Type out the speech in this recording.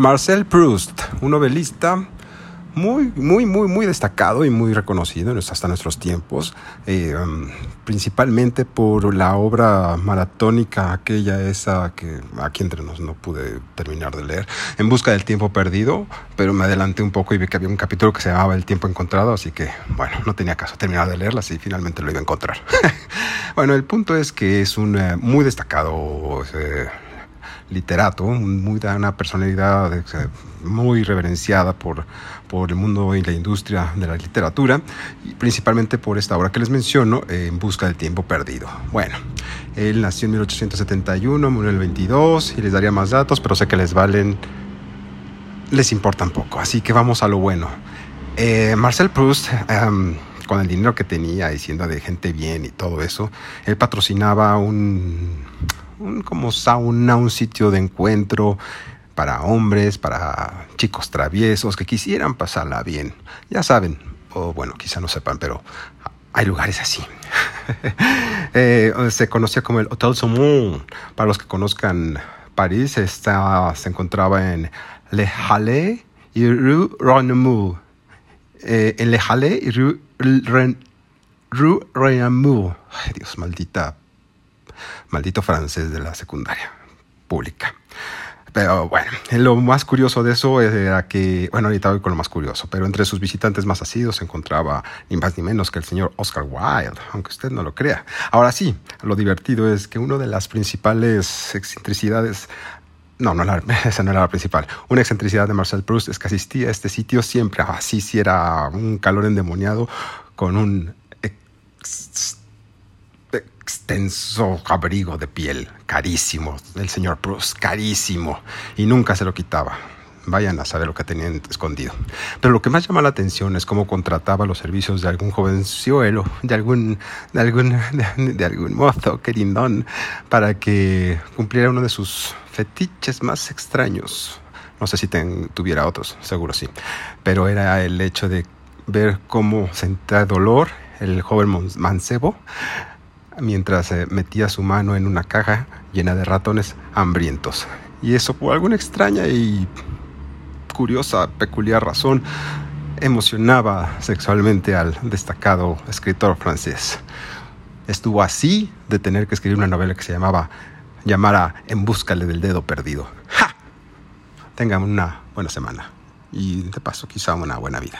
Marcel Proust, un novelista muy, muy, muy, muy destacado y muy reconocido hasta nuestros tiempos, eh, um, principalmente por la obra maratónica, aquella esa que aquí entre nos no pude terminar de leer, En Busca del Tiempo Perdido, pero me adelanté un poco y vi que había un capítulo que se llamaba El Tiempo Encontrado, así que, bueno, no tenía caso terminar de leerla y finalmente lo iba a encontrar. bueno, el punto es que es un eh, muy destacado... Eh, literato, muy, una personalidad muy reverenciada por, por el mundo y la industria de la literatura, y principalmente por esta obra que les menciono, En Busca del Tiempo Perdido. Bueno, él nació en 1871, murió en el 22, y les daría más datos, pero sé que les valen, les importan poco, así que vamos a lo bueno. Eh, Marcel Proust, em, con el dinero que tenía y siendo de gente bien y todo eso, él patrocinaba un un, como sauna, un sitio de encuentro para hombres, para chicos traviesos que quisieran pasarla bien. Ya saben, o bueno, quizá no sepan, pero hay lugares así. Eh, se conocía como el Hotel Saumon. Para los que conozcan París, está, se encontraba en Le Halles y Rue Renamour. Eh, en Le Halles y Rue, Renamour. Ay, Dios, maldita maldito francés de la secundaria pública. Pero bueno, lo más curioso de eso era que, bueno, ahorita voy con lo más curioso, pero entre sus visitantes más asidos se encontraba ni más ni menos que el señor Oscar Wilde, aunque usted no lo crea. Ahora sí, lo divertido es que una de las principales excentricidades no, no, esa no era la principal. Una excentricidad de Marcel Proust es que asistía a este sitio siempre, así si era un calor endemoniado, con un extenso abrigo de piel, carísimo, del señor Proust, carísimo, y nunca se lo quitaba. Vayan a saber lo que tenían escondido. Pero lo que más llama la atención es cómo contrataba los servicios de algún jovenciuelo, de algún, de algún, de, algún mozo querindón, para que cumpliera uno de sus fetiches más extraños. No sé si tuviera otros, seguro sí. Pero era el hecho de ver cómo sentía dolor el joven mancebo mientras eh, metía su mano en una caja llena de ratones hambrientos. Y eso por alguna extraña y curiosa, peculiar razón emocionaba sexualmente al destacado escritor francés. Estuvo así de tener que escribir una novela que se llamaba llamara En búscale del dedo perdido. ¡Ja! Tengan una buena semana y de paso quizá una buena vida.